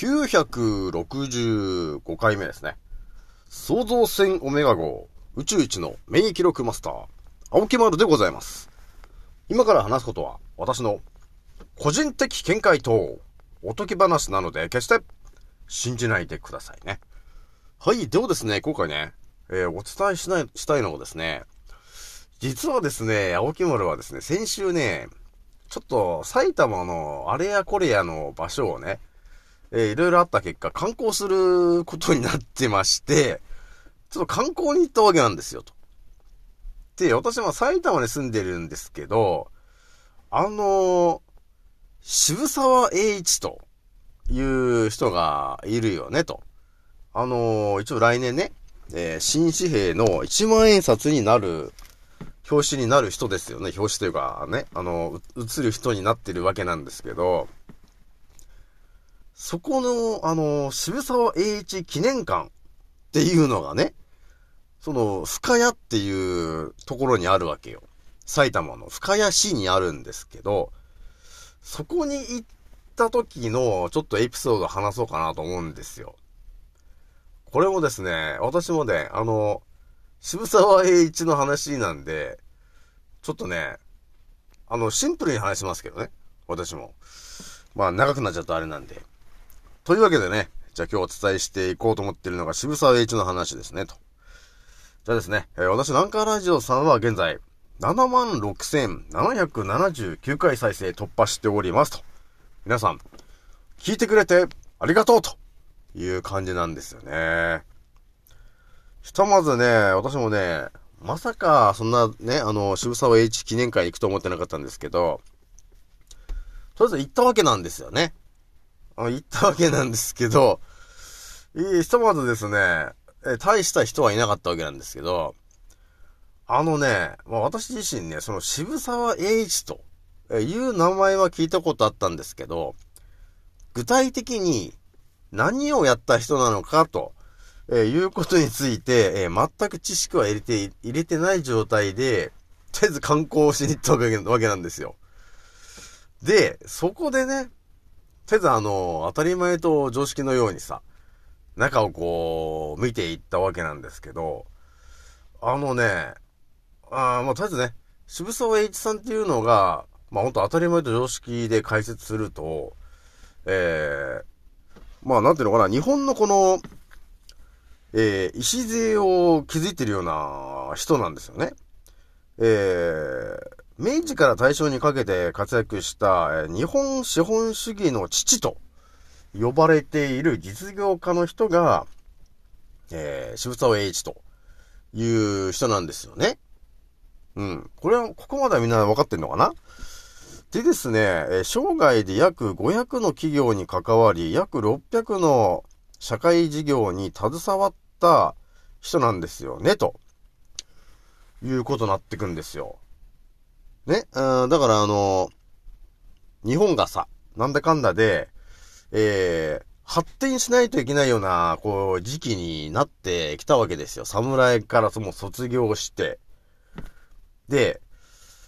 965回目ですね。創造船オメガ号宇宙一の免疫力マスター、青木丸でございます。今から話すことは私の個人的見解とおとぎ話なので決して信じないでくださいね。はい、ではですね、今回ね、えーお伝えしない、したいのはですね、実はですね、青木丸はですね、先週ね、ちょっと埼玉のあれやこれやの場所をね、えーいろいろあった結果、観光することになってまして、ちょっと観光に行ったわけなんですよ、と。で、私は埼玉に住んでるんですけど、あの渋沢栄一という人がいるよね、と。あの一応来年ね、えー新紙幣の1万円札になる、表紙になる人ですよね。表紙というか、ね、あの、映る人になってるわけなんですけど、そこの、あの、渋沢栄一記念館っていうのがね、その、深谷っていうところにあるわけよ。埼玉の深谷市にあるんですけど、そこに行った時のちょっとエピソード話そうかなと思うんですよ。これもですね、私もね、あの、渋沢栄一の話なんで、ちょっとね、あの、シンプルに話しますけどね。私も。まあ、長くなっちゃうとあれなんで。というわけでね、じゃあ今日お伝えしていこうと思っているのが渋沢栄一の話ですね、と。じゃあですね、えー私、南海ラジオさんは現在、76,779回再生突破しておりますと。皆さん、聞いてくれてありがとうという感じなんですよね。ひとまずね、私もね、まさか、そんなね、あの、渋沢栄一記念会行くと思ってなかったんですけど、とりあえず行ったわけなんですよね。あ行ったわけなんですけど、いいひとまずですね、え大した人はいなかったわけなんですけど、あのね、まあ、私自身ね、その渋沢栄一という名前は聞いたことあったんですけど、具体的に何をやった人なのかと、えいうことについて、え全く知識は入れて、入れてない状態で、とりあえず観光をしに行ったわけなんですよ。で、そこでね、とりあえずあの、当たり前と常識のようにさ、中をこう、見ていったわけなんですけど、あのね、あまあ、とりあえずね、渋沢栄一さんっていうのが、まあ、ほんと当たり前と常識で解説すると、えー、まあ、なんていうのかな、日本のこの、えー、礎を築いてるような人なんですよね。えー、明治から大正にかけて活躍した、日本資本主義の父と呼ばれている実業家の人が、えー、渋沢栄一という人なんですよね。うん。これは、ここまではみんな分かってんのかな？でですね、生涯で約500の企業に関わり、約600の社会事業に携わった人なんですよね、と。いうことになってくんですよ。ね、うんだからあの、日本がさ、なんだかんだで、えー、発展しないといけないような、こう、時期になってきたわけですよ。侍からもう卒業して。で、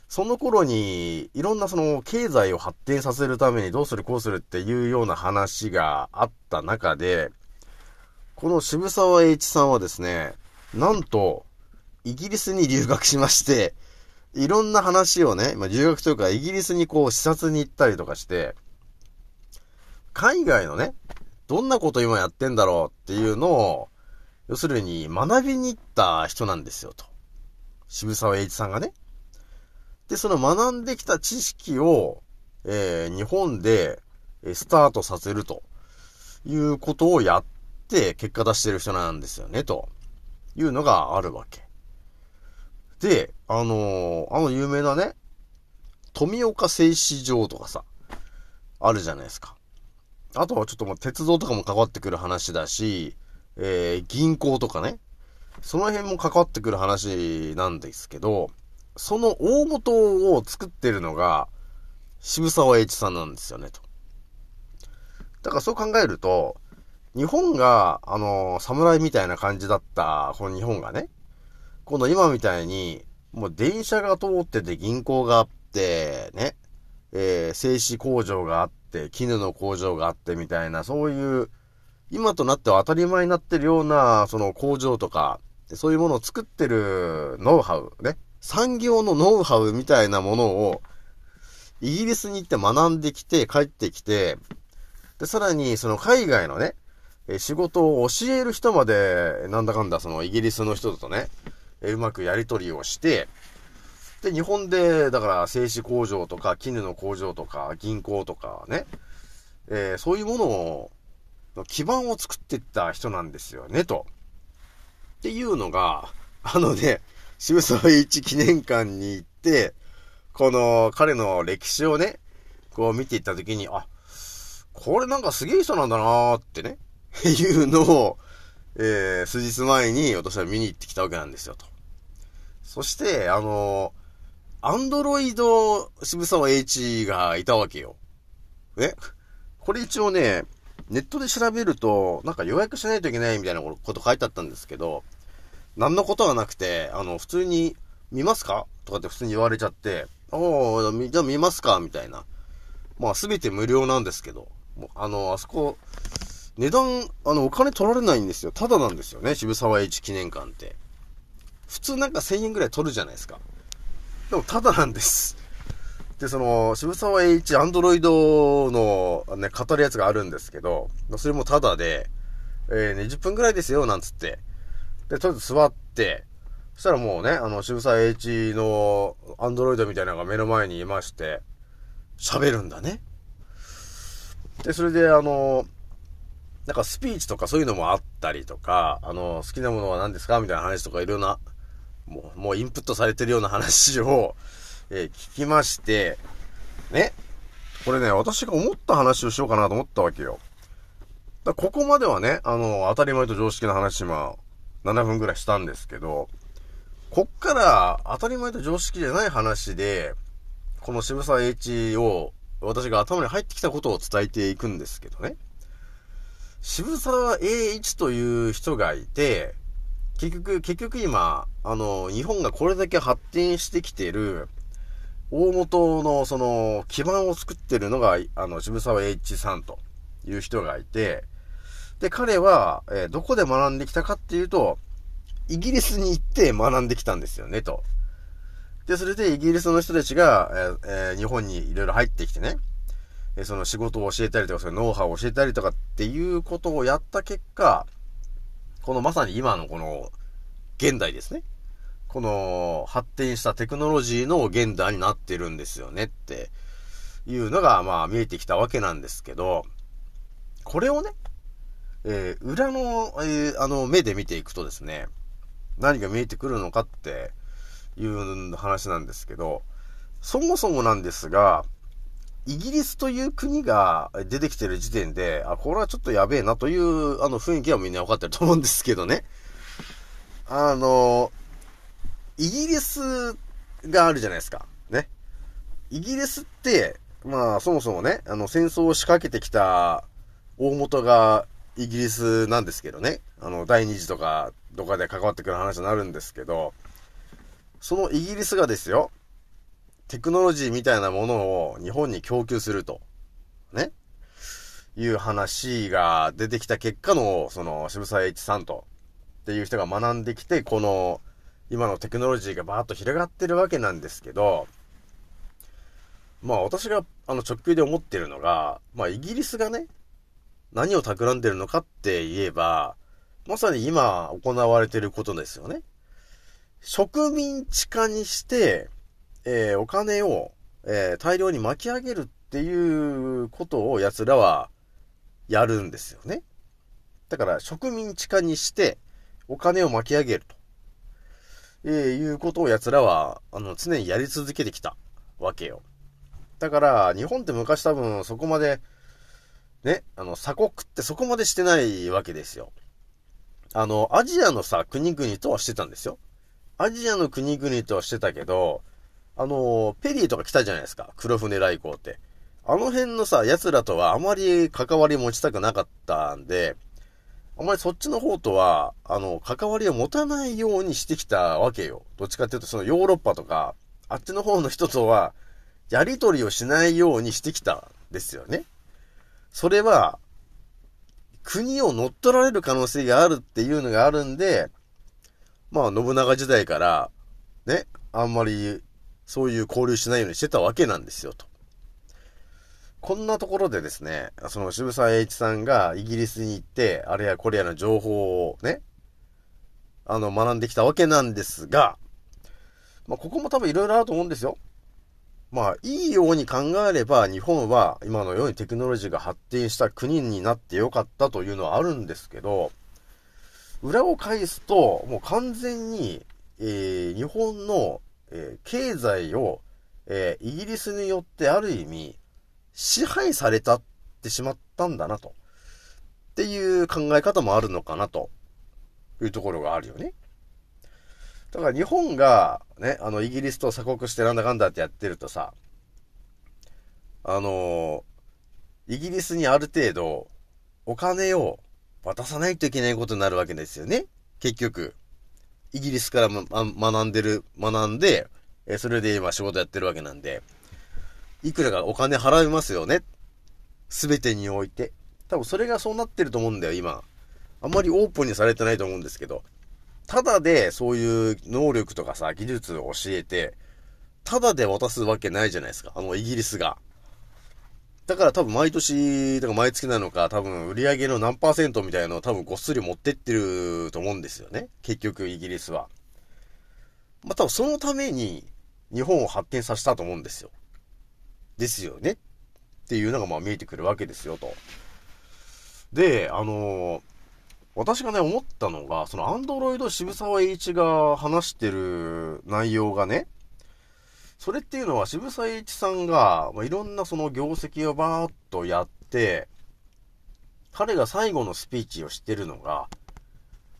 その頃に、いろんなその、経済を発展させるためにどうするこうするっていうような話があった中で、この渋沢栄一さんはですね、なんと、イギリスに留学しまして、いろんな話をね、まあ、留学というか、イギリスにこう視察に行ったりとかして、海外のね、どんなこと今やってんだろうっていうのを、要するに学びに行った人なんですよ、と。渋沢栄一さんがね。で、その学んできた知識を、えー日本で、えスタートさせるということをやって結果出してる人なんですよね、というのがあるわけ。で、あのーあの有名なね、富岡製糸場とかさ、あるじゃないですか。あとはちょっともう鉄道とかも関わってくる話だし、えー銀行とかね、その辺も関わってくる話なんですけど、その大元を作ってるのが、渋沢栄一さんなんですよね、と。だからそう考えると、日本が、あの、侍みたいな感じだった、この日本がね、今度今みたいに、もう電車が通ってて銀行があって、ね、えー、製紙工場があって、絹の工場があってみたいな、そういう、今となっては当たり前になってるような、その工場とか、そういうものを作ってるノウハウ、ね。産業のノウハウみたいなものを、イギリスに行って学んできて、帰ってきて、で、さらに、その海外のね、え仕事を教える人まで、なんだかんだ、そのイギリスの人とね、えうまくやり取りをして、で、日本で、だから、製紙工場とか、絹の工場とか、銀行とかね、えー、そういうものを、の基盤を作っていった人なんですよね、と。っていうのが、あのね、渋沢栄一記念館に行って、この彼の歴史をね、こう見ていったときに、あ、これなんかすげえ人なんだなーってね、いうのを、えー、数日前に私は見に行ってきたわけなんですよ、と。そして、あのアンドロイド渋沢栄一がいたわけよ。えこれ一応ね、ネットで調べると、なんか予約しないといけないみたいなこと書いてあったんですけど、何のことはなくて、あの、普通に、見ますか？とかって普通に言われちゃって、おー、じゃあ見ますか？みたいな。まあ、すべて無料なんですけど、もうあの、あそこ、値段、あの、お金取られないんですよ。ただなんですよね、渋沢栄一記念館って。普通なんか1000円ぐらい取るじゃないですか。でも、ただなんです。で、その、渋沢栄一アンドロイドのね、語るやつがあるんですけど、それもただで、えー、20分ぐらいですよ、なんつって。で、とりあえず座って、そしたらもうね、あの、渋沢栄一のアンドロイドみたいなのが目の前にいまして、喋るんだね。で、それで、あの、なんかスピーチとかそういうのもあったりとか、あの、好きなものは何ですか？みたいな話とかいろんな、もう、もうインプットされてるような話を、えー、聞きまして、ね。これね、私が思った話をしようかなと思ったわけよ。だここまではね、あの、当たり前と常識の話、まあ、7分ぐらいしたんですけど、こっから当たり前と常識じゃない話で、この渋沢栄一を私が頭に入ってきたことを伝えていくんですけどね。渋沢栄一という人がいて、結局、結局今、あの、日本がこれだけ発展してきている、大元のその基盤を作ってるのが、あの、渋沢栄一さんという人がいて、で、彼は、えー、どこで学んできたかっていうと、イギリスに行って学んできたんですよね、と。で、それでイギリスの人たちが、えーえー、日本にいろいろ入ってきてね、えその仕事を教えたりとか、そのノウハウを教えたりとかっていうことをやった結果、このまさに今のこの、現代ですね。この発展したテクノロジーの現代になってるんですよねっていうのが、まあ見えてきたわけなんですけど、これをね、えー、裏の、えー、あの、目で見ていくとですね、何が見えてくるのかっていう話なんですけど、そもそもなんですが、イギリスという国が出てきてる時点で、あ、これはちょっとやべえなという、あの、雰囲気はみんな分かってると思うんですけどね。あの、イギリスがあるじゃないですか。ね。イギリスって、まあ、そもそもね、あの、戦争を仕掛けてきた大元がイギリスなんですけどね。あの、第二次とか、どかで関わってくる話になるんですけど、そのイギリスがですよ、テクノロジーみたいなものを日本に供給すると。ね。いう話が出てきた結果の、その、渋沢栄一さんと、っていう人が学んできて、この、今のテクノロジーがバーッと広がってるわけなんですけど、まあ私があの直球で思ってるのが、まあイギリスがね、何を企んでるのかって言えば、まさに今行われてることですよね。植民地化にして、えー、お金を、えー、大量に巻き上げるっていうことを奴らはやるんですよね。だから植民地化にしてお金を巻き上げると、えー、いうことを奴らはあの常にやり続けてきたわけよ。だから日本って昔多分そこまでね、あの鎖国ってそこまでしてないわけですよ。あの、アジアのさ、国々とはしてたんですよ。アジアの国々とはしてたけど、あの、ペリーとか来たじゃないですか。黒船来航って。あの辺のさ、奴らとはあまり関わり持ちたくなかったんで、あまりそっちの方とは、あの、関わりを持たないようにしてきたわけよ。どっちかっていうと、そのヨーロッパとか、あっちの方の人とは、やりとりをしないようにしてきたんですよね。それは、国を乗っ取られる可能性があるっていうのがあるんで、まあ、信長時代から、ね、あんまり、そういう交流しないようにしてたわけなんですよ、と。こんなところでですね、その渋沢栄一さんがイギリスに行って、あれやこれやの情報をね、あの、学んできたわけなんですが、まあ、ここも多分いろいろあると思うんですよ。まあ、いいように考えれば、日本は今のようにテクノロジーが発展した国になってよかったというのはあるんですけど、裏を返すと、もう完全に、えー、日本の、えー、経済を、えー、イギリスによってある意味、支配されたってしまったんだなと。っていう考え方もあるのかなというところがあるよね。だから日本がね、あのイギリスと鎖国してなんだかんだってやってるとさ、あのイギリスにある程度お金を渡さないといけないことになるわけですよね。結局。イギリスから、ま、学んでる、学んで、えそれで今仕事やってるわけなんで、いくらかお金払いますよね。すべてにおいて。多分それがそうなってると思うんだよ、今。あんまりオープンにされてないと思うんですけど。ただでそういう能力とかさ、技術を教えて、ただで渡すわけないじゃないですか。あの、イギリスが。だから多分毎年、だから毎月なのか、多分売り上げの何パーセントみたいなのを多分ごっそり持ってってると思うんですよね。結局イギリスは。まあ多分そのために日本を発展させたと思うんですよ。ですよね。っていうのがまあ見えてくるわけですよと。で、あのー、私がね、思ったのが、そのアンドロイド渋沢栄一が話してる内容がね、それっていうのは渋沢栄一さんが、まあ、いろんなその業績をバーっとやって、彼が最後のスピーチをしてるのが、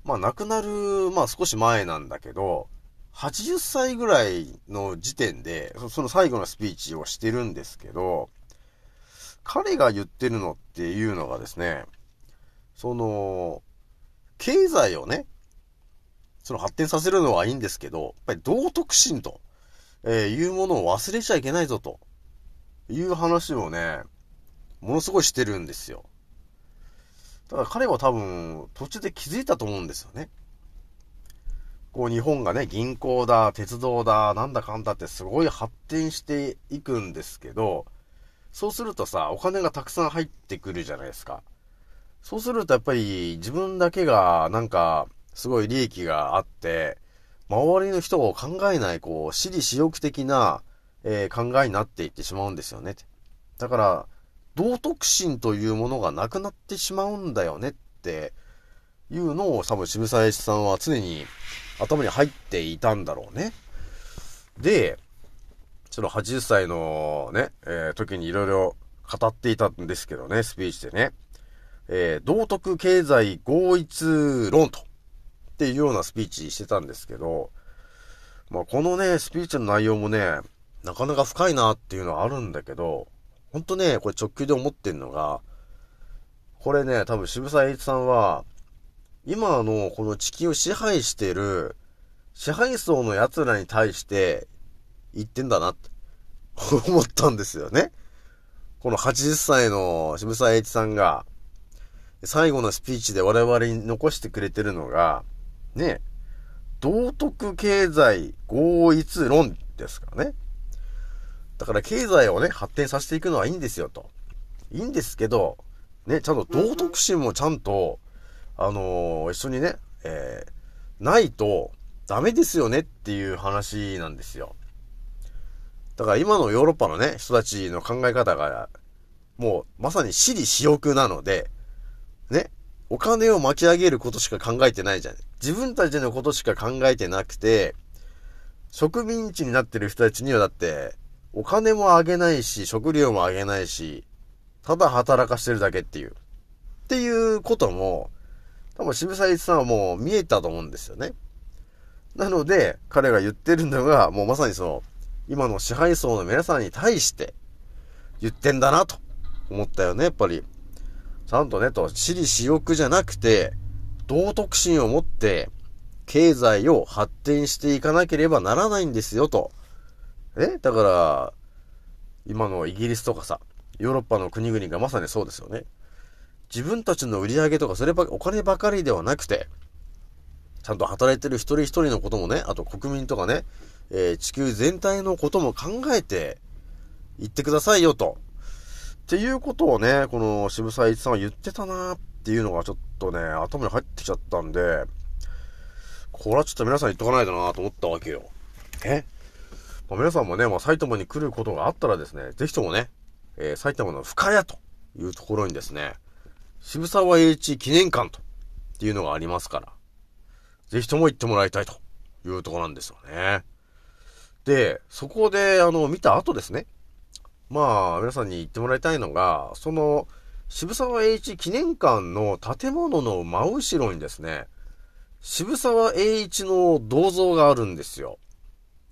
まあ亡くなる、まあ少し前なんだけど、80歳ぐらいの時点で、その最後のスピーチをしてるんですけど、彼が言ってるのっていうのがですね、その、経済をね、その発展させるのはいいんですけど、やっぱり道徳心と、えー、いうものを忘れちゃいけないぞと、いう話をね、ものすごいしてるんですよ。だから彼は多分、途中で気づいたと思うんですよね。こう日本がね、銀行だ、鉄道だ、なんだかんだってすごい発展していくんですけど、そうするとさ、お金がたくさん入ってくるじゃないですか。そうするとやっぱり自分だけがなんかすごい利益があって、周りの人を考えない、こう、私利私欲的な、えー、考えになっていってしまうんですよね。だから、道徳心というものがなくなってしまうんだよねっていうのを多分渋沢栄一さんは常に頭に入っていたんだろうね。で、その80歳のね、えー、時にいろいろ語っていたんですけどね、スピーチでね。えー、道徳経済合一論と、っていうようなスピーチしてたんですけど、まあ、このね、スピーチの内容もね、なかなか深いなっていうのはあるんだけど、ほんとね、これ直球で思ってんのが、これね、多分渋沢栄一さんは、今のこの地球を支配してる支配層の奴らに対して言ってんだなって思ったんですよね。この80歳の渋沢栄一さんが、最後のスピーチで我々に残してくれてるのが、ね、道徳経済合一論ですからね。だから経済をね、発展させていくのはいいんですよと。いいんですけど、ね、ちゃんと道徳心もちゃんと、あのー、一緒にね、えー、ないとダメですよねっていう話なんですよ。だから今のヨーロッパのね、人たちの考え方が、もうまさに私利私欲なので、ね、お金を巻き上げることしか考えてないじゃん。自分たちのことしか考えてなくて、植民地になってる人たちにはだって、お金もあげないし、食料もあげないし、ただ働かしてるだけっていう。っていうことも、多分渋沢一さんはもう見えたと思うんですよね。なので、彼が言ってるのが、もうまさにその、今の支配層の皆さんに対して言ってんだなと思ったよね、やっぱり。ちゃんとね、と、私利私欲じゃなくて、道徳心を持って、経済を発展していかなければならないんですよ、と。え？だから、今のイギリスとかさ、ヨーロッパの国々がまさにそうですよね。自分たちの売り上げとか、それば、お金ばかりではなくて、ちゃんと働いてる一人一人のこともね、あと国民とかね、えー、地球全体のことも考えて、言ってくださいよと。っていうことをね、この渋沢一さんは言ってたなーっていうのがちょっとね、頭に入ってきちゃったんで、これはちょっと皆さん言っとかないとなと思ったわけよ。え？まあ、皆さんもね、まあ、埼玉に来ることがあったらですね、ぜひともね、えー、埼玉の深谷というところにですね、渋沢栄一記念館とっていうのがありますから、ぜひとも行ってもらいたいというところなんですよね。で、そこで、あの、見た後ですね。まあ、皆さんに言ってもらいたいのが、その、渋沢栄一記念館の建物の真後ろにですね、渋沢栄一の銅像があるんですよ。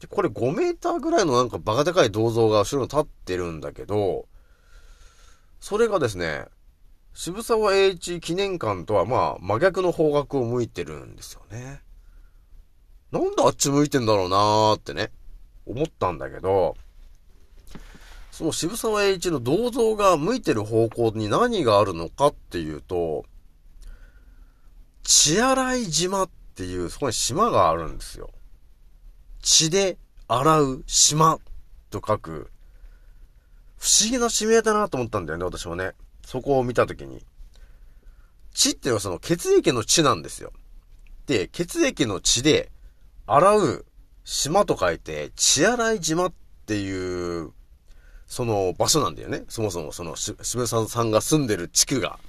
で、これ5メーターぐらいのなんかバカでかい銅像が後ろに立ってるんだけど、それがですね、渋沢栄一記念館とはまあ真逆の方角を向いてるんですよね。なんであっち向いてんだろうなーってね、思ったんだけど、その渋沢栄一の銅像が向いてる方向に何があるのかっていうと、血洗い島っていう、そこに島があるんですよ。血で洗う島と書く、不思議な地名だなと思ったんだよね、私もね。そこを見たときに。血っていうのはその血液の血なんですよ。で、血液の血で洗う島と書いて、血洗い島っていうその場所なんだよね。そもそもその、渋沢さんが住んでる地区が。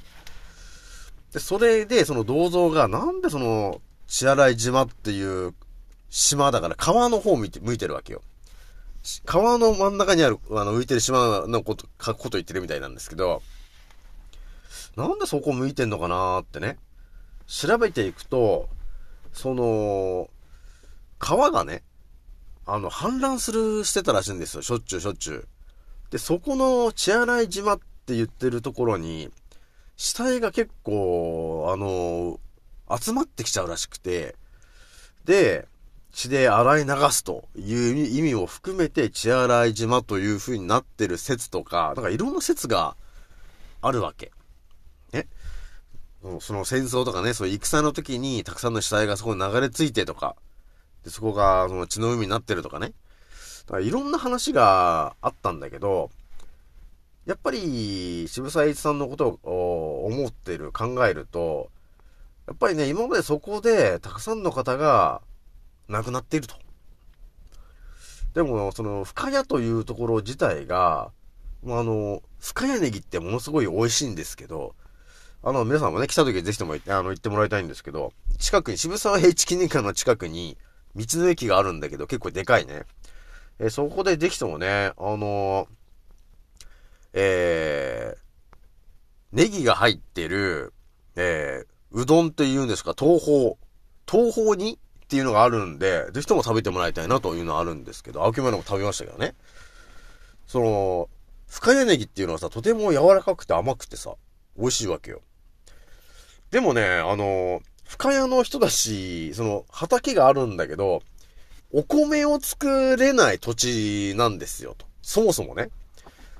で、それで、その銅像が、なんでその、血洗島っていう島だから川の方向いて、向いてるわけよ。川の真ん中にある、あの、浮いてる島のこと、か、こと言ってるみたいなんですけど、なんでそこ向いてんのかなーってね、調べていくと、その、川がね、あの、氾濫する、してたらしいんですよ。しょっちゅうしょっちゅう。で、そこの血洗島って言ってるところに、死体が結構、あの、集まってきちゃうらしくて、で、血で洗い流すという意味も含めて血洗い島という風になってる説とか、なんかいろんな説があるわけ。ね。その戦争とかね、そういう戦の時にたくさんの死体がそこに流れ着いてとか、で、そこがその血の海になってるとかね。いろんな話があったんだけど、やっぱり渋沢栄一さんのことを思ってる、考えると、やっぱりね、今までそこでたくさんの方が亡くなっていると。でも、その、深谷というところ自体が、まあ、の、深谷ネギってものすごい美味しいんですけど、あの、皆さんもね、来た時ぜひともあの、行ってもらいたいんですけど、近くに、渋沢栄一記念館の近くに、道の駅があるんだけど、結構でかいね。えー、そこでぜひともね、あのー、えー、ネギが入ってる、えー、うどんって言うんですか、東方。東方にっていうのがあるんで、ぜひとも食べてもらいたいなというのはあるんですけど、青木村も食べましたけどね。その、深谷ネギっていうのはさ、とても柔らかくて甘くてさ、美味しいわけよ。でもね、あの、深谷の人だし、その、畑があるんだけど、お米を作れない土地なんですよ、と。そもそもね。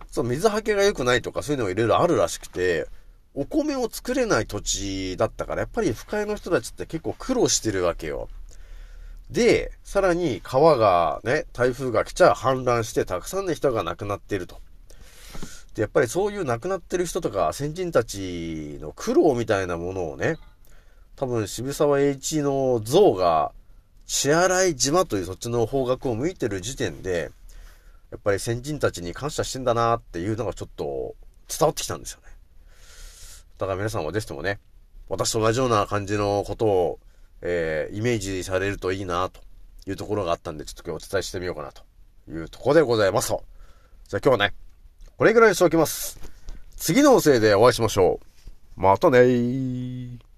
そう、水はけが良くないとかそういうのがいろいろあるらしくて、お米を作れない土地だったから、やっぱり深谷の人たちって結構苦労してるわけよ。で、さらに川がね、台風が来ちゃ氾濫してたくさんの人が亡くなっていると。で、やっぱりそういう亡くなってる人とか先人たちの苦労みたいなものをね、多分渋沢栄一の像が支払い島というそっちの方角を向いてる時点で、やっぱり先人たちに感謝してんだなっていうのがちょっと伝わってきたんですよね。だから皆さんはぜひともね、私と同じような感じのことを、えー、イメージされるといいなというところがあったんで、ちょっと今日お伝えしてみようかなというところでございますと。じゃあ今日はね、これぐらいにしておきます。次の音声でお会いしましょう。またねー。